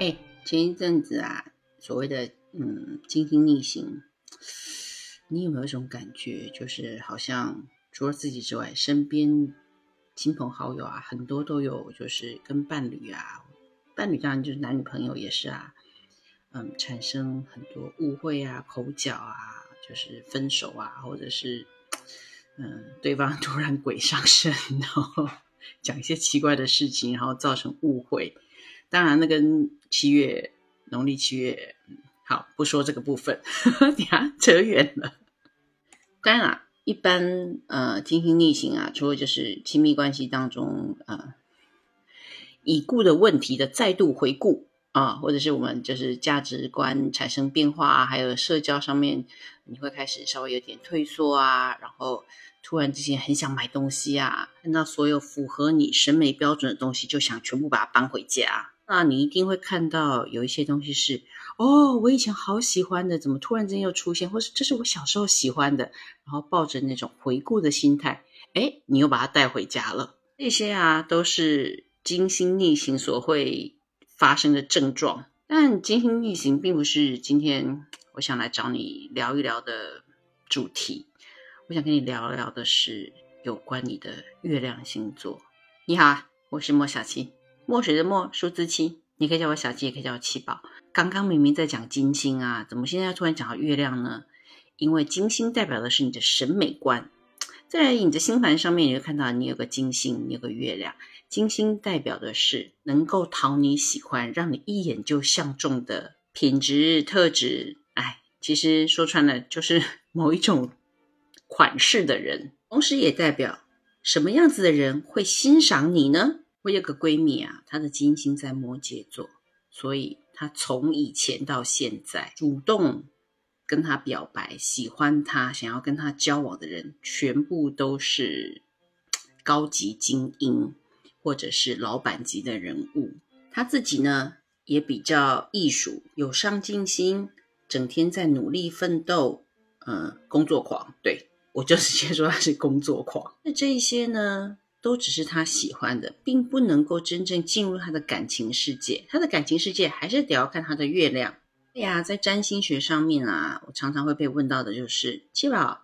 哎，前一阵子啊，所谓的嗯金星逆行，你有没有一种感觉，就是好像除了自己之外，身边亲朋好友啊，很多都有，就是跟伴侣啊，伴侣当然就是男女朋友也是啊，嗯，产生很多误会啊、口角啊，就是分手啊，或者是嗯，对方 突然鬼上身，然后讲一些奇怪的事情，然后造成误会。当然，那跟七月农历七月，好不说这个部分，你看扯远了。当然，一般呃，金星逆行啊，除了就是亲密关系当中呃已故的问题的再度回顾啊，或者是我们就是价值观产生变化啊，还有社交上面你会开始稍微有点退缩啊，然后突然之间很想买东西啊，看到所有符合你审美标准的东西，就想全部把它搬回家。那你一定会看到有一些东西是哦，我以前好喜欢的，怎么突然间又出现，或是这是我小时候喜欢的，然后抱着那种回顾的心态，哎，你又把它带回家了。这些啊，都是金星逆行所会发生的症状。但金星逆行并不是今天我想来找你聊一聊的主题。我想跟你聊聊的是有关你的月亮星座。你好，我是莫小七。墨水的墨，数字七，你可以叫我小七，也可以叫我七宝。刚刚明明在讲金星啊，怎么现在突然讲到月亮呢？因为金星代表的是你的审美观，在你的星盘上面，你会看到你有个金星，有个月亮。金星代表的是能够讨你喜欢，让你一眼就相中的品质特质。哎，其实说穿了，就是 某一种款式的人，同时也代表什么样子的人会欣赏你呢？我有个闺蜜啊，她的金星在摩羯座，所以她从以前到现在主动跟她表白、喜欢她、想要跟她交往的人，全部都是高级精英或者是老板级的人物。她自己呢也比较艺术，有上进心，整天在努力奋斗，嗯，工作狂。对我就直接说她是工作狂。那这一些呢？都只是他喜欢的，并不能够真正进入他的感情世界。他的感情世界还是得要看他的月亮。对呀，在占星学上面啊，我常常会被问到的就是：七宝，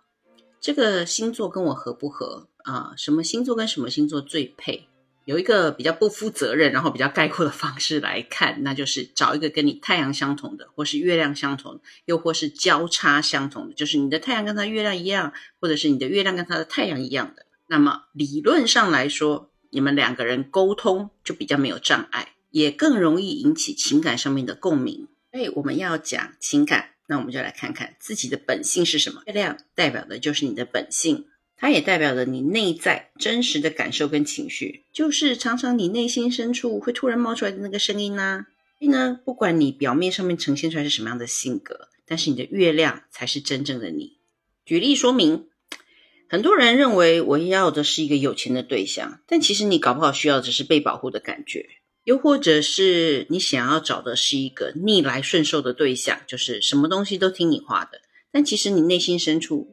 这个星座跟我合不合啊？什么星座跟什么星座最配？有一个比较不负责任，然后比较概括的方式来看，那就是找一个跟你太阳相同的，或是月亮相同，又或是交叉相同的，就是你的太阳跟他月亮一样，或者是你的月亮跟他的太阳一样的。那么理论上来说，你们两个人沟通就比较没有障碍，也更容易引起情感上面的共鸣。所以我们要讲情感，那我们就来看看自己的本性是什么。月亮代表的就是你的本性，它也代表了你内在真实的感受跟情绪，就是常常你内心深处会突然冒出来的那个声音呐。所以呢，不管你表面上面呈现出来是什么样的性格，但是你的月亮才是真正的你。举例说明。很多人认为我要的是一个有钱的对象，但其实你搞不好需要只是被保护的感觉，又或者是你想要找的是一个逆来顺受的对象，就是什么东西都听你话的。但其实你内心深处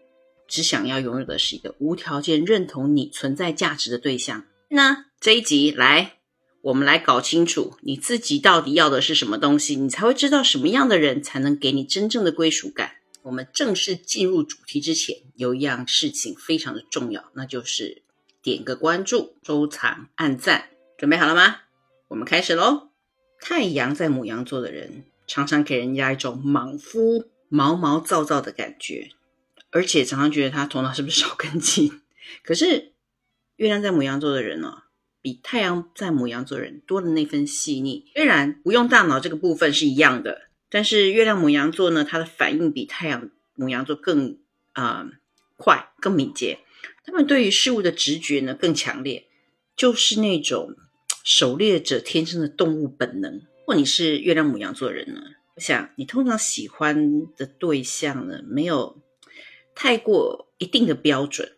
只想要拥有的是一个无条件认同你存在价值的对象。那这一集来，我们来搞清楚你自己到底要的是什么东西，你才会知道什么样的人才能给你真正的归属感。我们正式进入主题之前，有一样事情非常的重要，那就是点个关注、收藏、按赞。准备好了吗？我们开始喽！太阳在母羊座的人，常常给人家一种莽夫、毛毛躁躁的感觉，而且常常觉得他头脑是不是少根筋？可是月亮在母羊座的人呢，比太阳在母羊座人多的那份细腻。虽然不用大脑这个部分是一样的。但是月亮母羊座呢，它的反应比太阳母羊座更啊快、更敏捷。他们对于事物的直觉呢更强烈，就是那种狩猎者天生的动物本能。如果你是月亮母羊座人呢，我想你通常喜欢的对象呢没有太过一定的标准，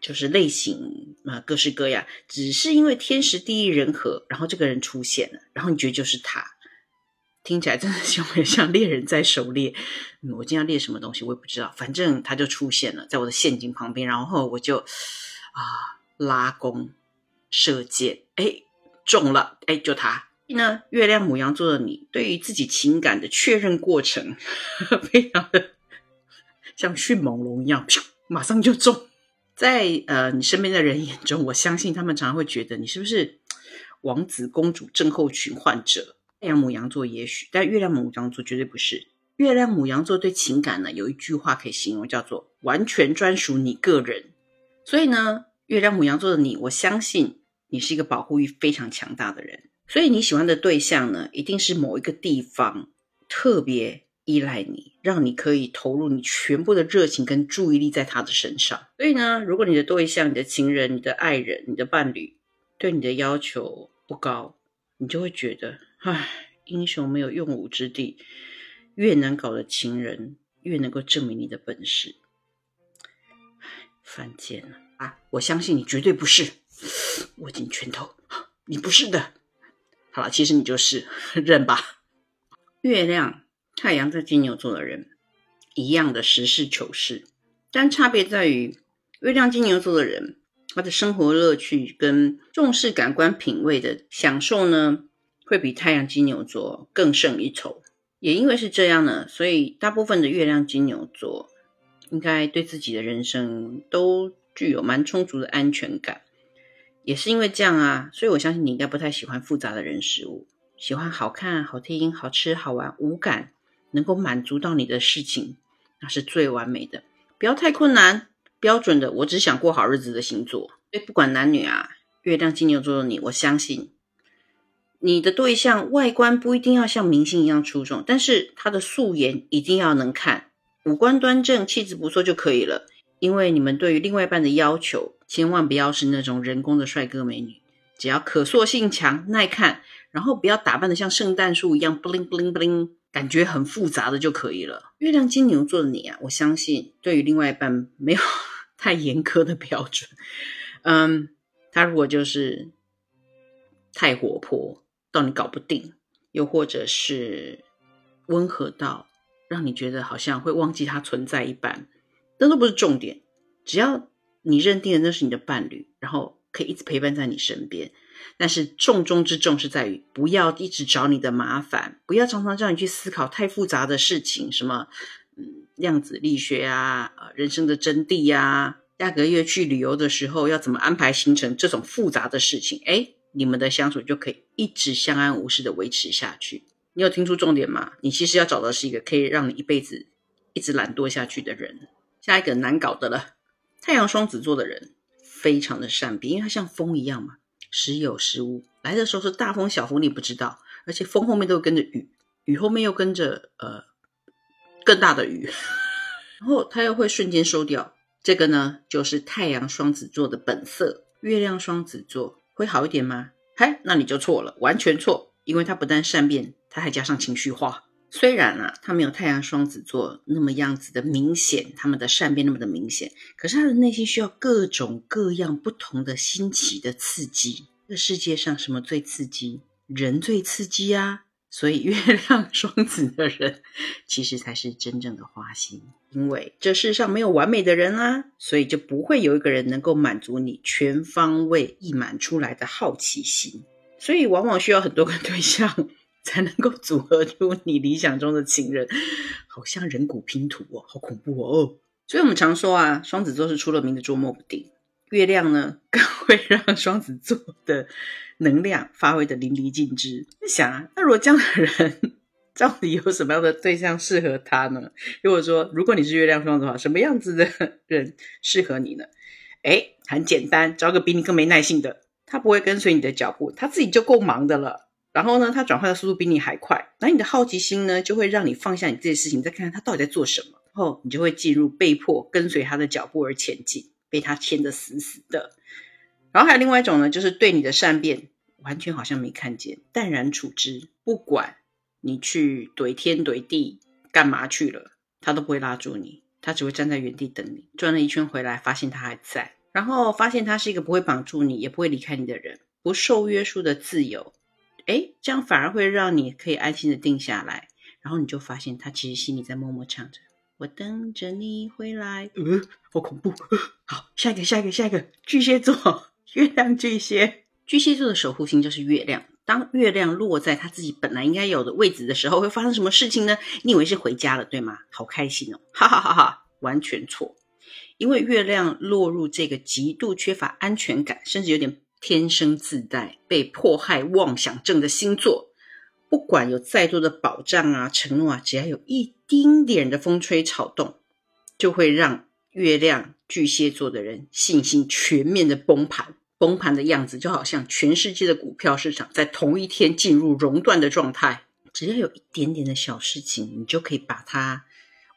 就是类型啊各式各样，只是因为天时地利人和，然后这个人出现了，然后你觉得就是他。听起来真的像像猎人在狩猎。我今天要猎什么东西，我也不知道。反正它就出现了在我的陷阱旁边，然后我就啊拉弓射箭，哎中了，哎就他。呢，月亮母羊座的你，对于自己情感的确认过程，非常的像迅猛龙一样，马上就中。在呃你身边的人眼中，我相信他们常常会觉得你是不是王子公主症候群患者？太阳母羊座也许，但月亮母羊座绝对不是。月亮母羊座对情感呢，有一句话可以形容，叫做完全专属你个人。所以呢，月亮母羊座的你，我相信你是一个保护欲非常强大的人。所以你喜欢的对象呢，一定是某一个地方特别依赖你，让你可以投入你全部的热情跟注意力在他的身上。所以呢，如果你的对象、你的情人、你的爱人、你的伴侣对你的要求不高，你就会觉得，唉，英雄没有用武之地。越难搞的情人，越能够证明你的本事。犯贱了啊！我相信你绝对不是，握紧拳头，你不是的。好了，其实你就是认吧。月亮、太阳在金牛座的人，一样的实事求是，但差别在于，月亮金牛座的人，他的生活乐趣跟重视感官品味的享受呢，会比太阳金牛座更胜一筹。也因为是这样呢，所以大部分的月亮金牛座，应该对自己的人生都具有蛮充足的安全感。也是因为这样啊，所以我相信你应该不太喜欢复杂的人事物，喜欢好看、好听、好吃、好玩、无感，能够满足到你的事情，那是最完美的。不要太困难，标准的，我只想过好日子的星座。所以不管男女啊，月亮金牛座的你，我相信你的对象外观不一定要像明星一样出众，但是他的素颜一定要能看，五官端正、气质不错就可以了。因为你们对于另外一半的要求，千万不要是那种人工的帅哥美女，只要可塑性强、耐看，然后不要打扮的像圣诞树一样 bling bling bling，感觉很复杂的就可以了。月亮金牛座的你啊，我相信对于另外一半没有 太严苛的标准。嗯，他如果就是太活泼到你搞不定，又或者是温和到让你觉得好像会忘记他存在一般。那都不是重点，只要你认定的那是你的伴侣，然后可以一直陪伴在你身边。但是重中之重是在于，不要一直找你的麻烦，不要常常叫你去思考太复杂的事情，什么嗯量子力学啊，人生的真谛呀，下个月去旅游的时候要怎么安排行程，这种复杂的事情，哎，你们的相处就可以一直相安无事的维持下去。你有听出重点吗？你其实要找的是一个可以让你一辈子一直懒惰下去的人。下一个难搞的了，太阳双子座的人非常的善变，因为他像风一样嘛，时有时无，来的时候是大风小风你不知道，而且风后面都跟着雨，雨后面又跟着呃更大的雨，然后他又会瞬间收掉。这个呢，就是太阳双子座的本色。月亮双子座会好一点吗？嗨，那你就错了，完全错，因为他不但善变，他还加上情绪化。虽然啊，他没有太阳双子座那么样子的明显，他们的善变那么的明显，可是他的内心需要各种各样不同的新奇的刺激。这世界上什么最刺激？人最刺激啊！所以月亮双子的人其实才是真正的花心，因为这世上没有完美的人啊，所以就不会有一个人能够满足你全方位溢满出来的好奇心，所以往往需要很多个对象。才能够组合出你理想中的情人，好像人骨拼图哦，好恐怖哦！所以我们常说啊，双子座是出了名的捉摸不定，月亮呢 更会让双子座的能量发挥的淋漓尽致。你想啊，那如果这样的人到底有什么样的对象适合他呢？如果说如果你是月亮双子的话，什么样子的人适合你呢？哎，很简单，找个比你更没耐性的，他不会跟随你的脚步，他自己就够忙的了。然后呢，他转换的速度比你还快，那你的好奇心呢，就会让你放下你这些事情，再看看他到底在做什么。然后你就会进入被迫跟随他的脚步而前进，被他牵得死死的。然后还有另外一种呢，就是对你的善变完全好像没看见，淡然处之，不管你去怼天怼地干嘛去了，他都不会拉住你，他只会站在原地等你。转了一圈回来，发现他还在，然后发现他是一个不会绑住你，也不会离开你的人，不受约束的自由。哎，这样反而会让你可以安心的定下来，然后你就发现他其实心里在默默唱着：“我等着你回来。”呃，好恐怖！好，下一个，下一个，下一个，巨蟹座，月亮巨蟹，巨蟹座的守护星就是月亮，当月亮落在他自己本来应该有的位置的时候，会发生什么事情呢？你以为是回家了，对吗？好开心哦，哈哈哈哈！完全错，因为月亮落入这个极度缺乏安全感，甚至有点天生自带被迫害妄想症的星座，不管有再多的保障啊、承诺啊，只要有一丁点的风吹草动，就会让月亮巨蟹座的人信心全面的崩盘。崩盘的样子就好像全世界的股票市场在同一天进入熔断的状态。只要有一点点的小事情，你就可以把它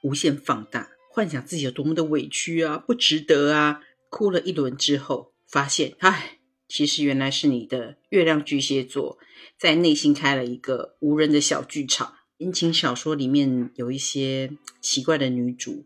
无限放大，幻想自己有多么的委屈啊，不值得啊。哭了一轮之后，发现，唉，其实原来是你的月亮巨蟹座在内心开了一个无人的小剧场。言情小说里面有一些奇怪的女主。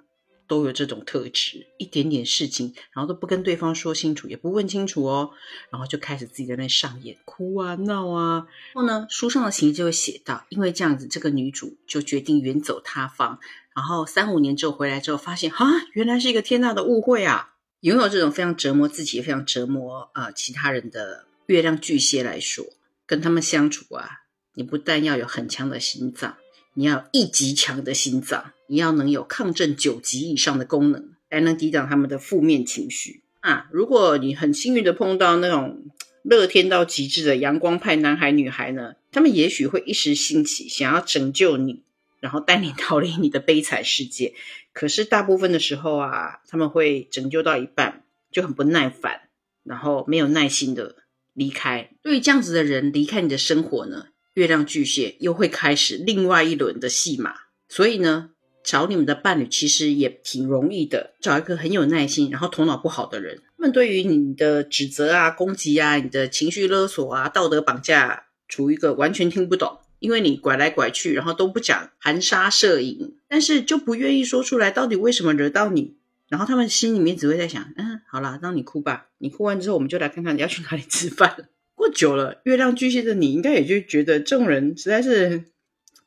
都有这种特质，一点点事情，然后都不跟对方说清楚，也不问清楚哦，然后就开始自己在那上演，哭啊闹啊。然后呢，书上的情节就会写到，因为这样子，这个女主就决定远走他方，然后三五年之后回来之后，发现啊，原来是一个天大的误会啊！拥有这种非常折磨自己也、非常折磨啊其他人的月亮巨蟹来说，跟他们相处啊，你不但要有很强的心脏。你要一级强的心脏，你要能有抗震九级以上的功能，才能抵挡他们的负面情绪啊！如果你很幸运的碰到那种乐天到极致的阳光派男孩女孩呢，他们也许会一时兴起，想要拯救你，然后带你逃离你的悲惨世界。可是大部分的时候啊，他们会拯救到一半就很不耐烦，然后没有耐心的离开。对于这样子的人离开你的生活呢？月亮巨蟹又会开始另外一轮的戏码，所以呢，找你们的伴侣其实也挺容易的。找一个很有耐心，然后头脑不好的人，他们对于你的指责啊、攻击啊、你的情绪勒索啊、道德绑架，处于一个完全听不懂，因为你拐来拐去，然后都不讲含沙射影，但是就不愿意说出来到底为什么惹到你。然后他们心里面只会在想：嗯，好了，让你哭吧。你哭完之后，我们就来看看你要去哪里吃饭。过久了，月亮巨蟹的你应该也就觉得这种人实在是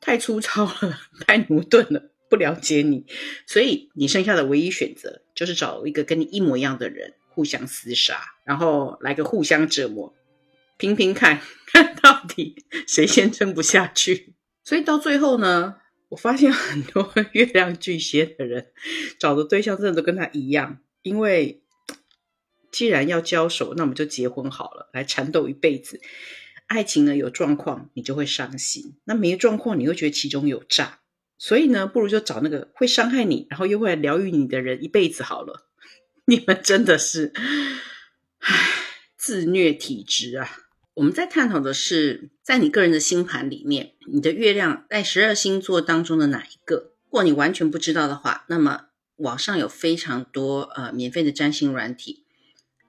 太粗糙了，太驽钝了，不了解你，所以你剩下的唯一选择就是找一个跟你一模一样的人，互相厮杀，然后来个互相折磨，拼拼看看 到底谁先撑不下去。所以到最后呢，我发现很多月亮巨蟹的人 找的对象真的都跟他一样，因为。既然要交手，那我们就结婚好了，来缠斗一辈子。爱情呢有状况，你就会伤心；那没状况，你又觉得其中有诈。所以呢，不如就找那个会伤害你，然后又会疗愈你的人一辈子好了。你们真的是，唉，自虐体质啊！我们在探讨的是，在你个人的星盘里面，你的月亮在十二星座当中的哪一个？如果你完全不知道的话，那么网上有非常多呃免费的占星软体。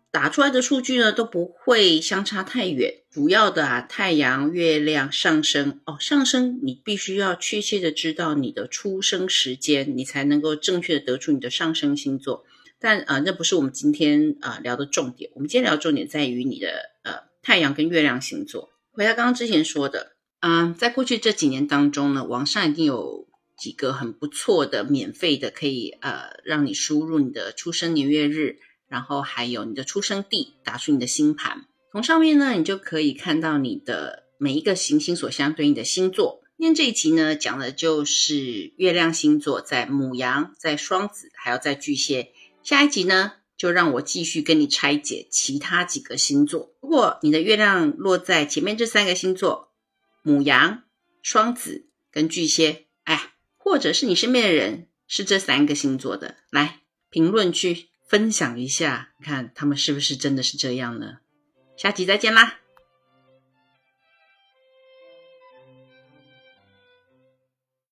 打出来的数据呢都不会相差太远，主要的啊太阳、月亮、上升哦，上升你必须要确切的知道你的出生时间，你才能够正确的得出你的上升星座。但啊，那不是我们今天啊聊的重点，我们今天聊重点在于你的呃太阳跟月亮星座。回到刚刚之前说的，嗯，在过去这几年当中呢，网上已经有几个很不错的免费的，可以呃让你输入你的出生年月日。然后还有你的出生地，打出你的星盘，从上面呢，你就可以看到你的每一个行星所相对应的星座。今天这一集呢，讲的就是月亮星座在母羊、在双子，还有在巨蟹。下一集呢，就让我继续跟你拆解其他几个星座。如果你的月亮落在前面这三个星座，母羊、双子跟巨蟹，哎，或者是你身边的人是这三个星座的，来评论区。分享一下，看他们是不是真的是这样呢？下集再见啦！